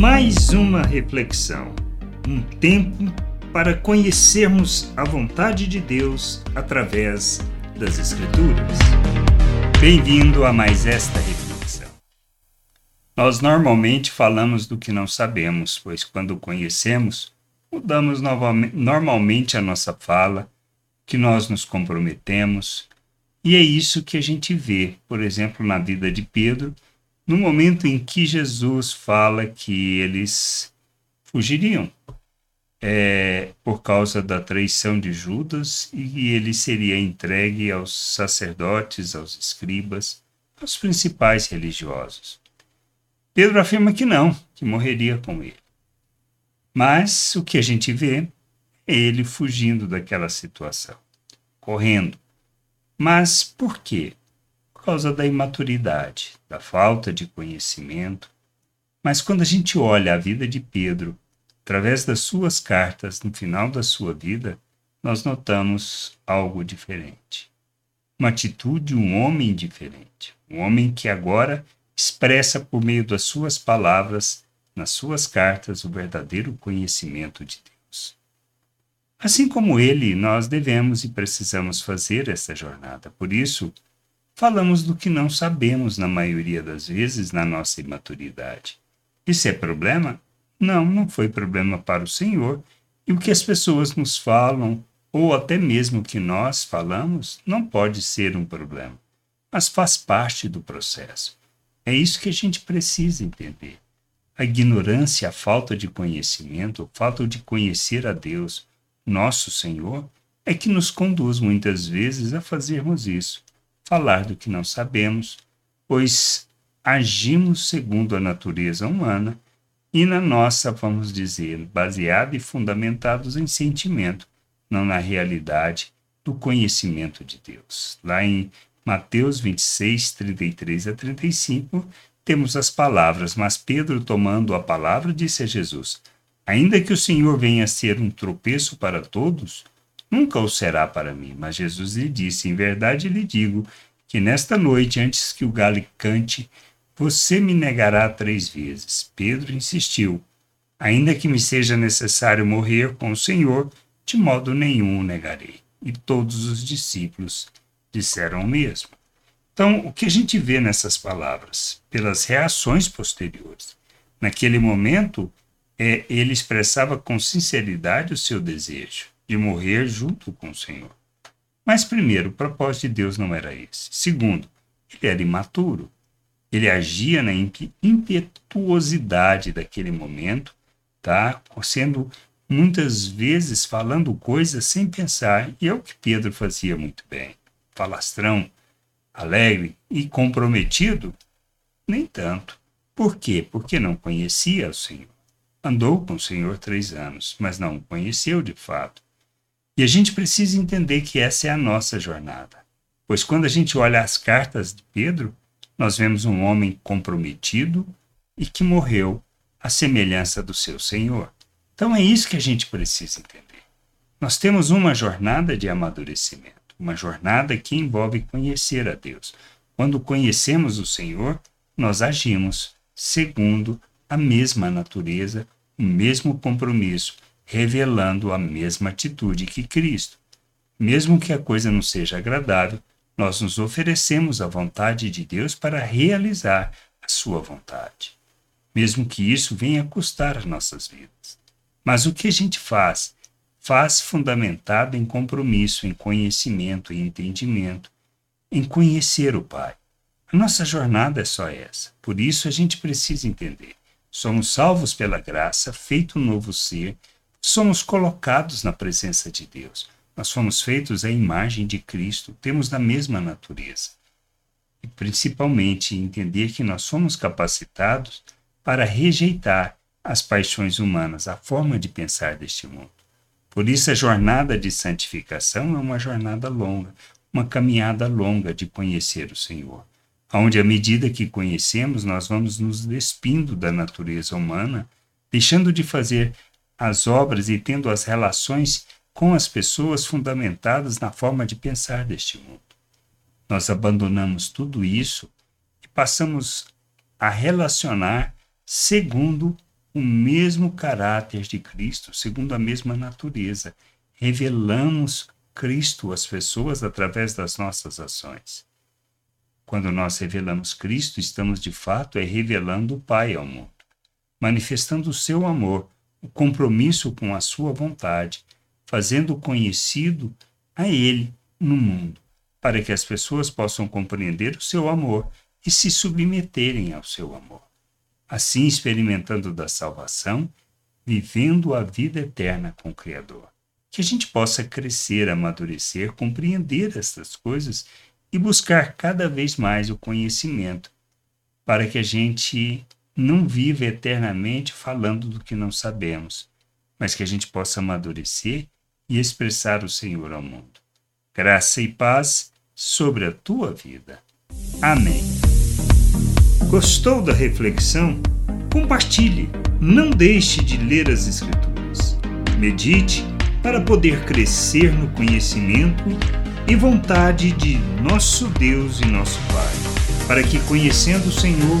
Mais uma reflexão, um tempo para conhecermos a vontade de Deus através das Escrituras. Bem-vindo a mais esta reflexão. Nós normalmente falamos do que não sabemos, pois quando conhecemos, mudamos normalmente a nossa fala, que nós nos comprometemos, e é isso que a gente vê, por exemplo, na vida de Pedro, no momento em que Jesus fala que eles fugiriam é, por causa da traição de Judas e ele seria entregue aos sacerdotes, aos escribas, aos principais religiosos. Pedro afirma que não, que morreria com ele. Mas o que a gente vê é ele fugindo daquela situação, correndo. Mas por quê? Por causa da imaturidade, da falta de conhecimento. Mas quando a gente olha a vida de Pedro, através das suas cartas no final da sua vida, nós notamos algo diferente. Uma atitude, um homem diferente. Um homem que agora expressa por meio das suas palavras nas suas cartas o verdadeiro conhecimento de Deus. Assim como ele, nós devemos e precisamos fazer essa jornada. Por isso, falamos do que não sabemos na maioria das vezes na nossa imaturidade. Isso é problema? Não, não foi problema para o Senhor. E o que as pessoas nos falam, ou até mesmo o que nós falamos, não pode ser um problema, mas faz parte do processo. É isso que a gente precisa entender. A ignorância, a falta de conhecimento, a falta de conhecer a Deus, nosso Senhor, é que nos conduz muitas vezes a fazermos isso, falar do que não sabemos, pois agimos segundo a natureza humana e na nossa, vamos dizer, baseada e fundamentados em sentimento, não na realidade do conhecimento de Deus. Lá em Mateus 26, 33 a 35, temos as palavras, mas Pedro, tomando a palavra, disse a Jesus: Ainda que o Senhor venha a ser um tropeço para todos, nunca o será para mim. Mas Jesus lhe disse: Em verdade lhe digo que nesta noite, antes que o galo cante, você me negará três vezes. Pedro insistiu: Ainda que me seja necessário morrer com o Senhor, de modo nenhum o negarei. E todos os discípulos disseram o mesmo. Então, o que a gente vê nessas palavras? Pelas reações posteriores. Naquele momento, é, ele expressava com sinceridade o seu desejo de morrer junto com o Senhor. Mas, primeiro, o propósito de Deus não era esse. Segundo, ele era imaturo. Ele agia na impetuosidade daquele momento, tá? sendo muitas vezes falando coisas sem pensar, e é o que Pedro fazia muito bem. Falastrão, alegre e comprometido? Nem tanto. Por quê? Porque não conhecia o Senhor. Andou com o Senhor três anos, mas não o conheceu de fato. E a gente precisa entender que essa é a nossa jornada. Pois quando a gente olha as cartas de Pedro, nós vemos um homem comprometido e que morreu à semelhança do seu Senhor. Então é isso que a gente precisa entender. Nós temos uma jornada de amadurecimento uma jornada que envolve conhecer a Deus. Quando conhecemos o Senhor, nós agimos segundo a mesma natureza, o mesmo compromisso, revelando a mesma atitude que Cristo. Mesmo que a coisa não seja agradável, nós nos oferecemos à vontade de Deus para realizar a sua vontade. Mesmo que isso venha custar as nossas vidas. Mas o que a gente faz faz fundamentado em compromisso, em conhecimento, em entendimento, em conhecer o Pai. A nossa jornada é só essa. Por isso a gente precisa entender. Somos salvos pela graça, feito um novo ser, somos colocados na presença de Deus. Nós fomos feitos à imagem de Cristo, temos a mesma natureza. E principalmente entender que nós somos capacitados para rejeitar as paixões humanas, a forma de pensar deste mundo. Por isso, a jornada de santificação é uma jornada longa, uma caminhada longa de conhecer o Senhor, onde, à medida que conhecemos, nós vamos nos despindo da natureza humana, deixando de fazer as obras e tendo as relações com as pessoas fundamentadas na forma de pensar deste mundo. Nós abandonamos tudo isso e passamos a relacionar segundo o mesmo caráter de Cristo, segundo a mesma natureza. Revelamos Cristo às pessoas através das nossas ações. Quando nós revelamos Cristo, estamos de fato é revelando o Pai ao mundo, manifestando o seu amor, o compromisso com a sua vontade, fazendo conhecido a Ele no mundo, para que as pessoas possam compreender o seu amor e se submeterem ao seu amor assim experimentando da salvação, vivendo a vida eterna com o Criador. Que a gente possa crescer, amadurecer, compreender essas coisas e buscar cada vez mais o conhecimento, para que a gente não viva eternamente falando do que não sabemos, mas que a gente possa amadurecer e expressar o Senhor ao mundo. Graça e paz sobre a tua vida. Amém. Gostou da reflexão? Compartilhe. Não deixe de ler as Escrituras. Medite para poder crescer no conhecimento e vontade de nosso Deus e nosso Pai, para que, conhecendo o Senhor,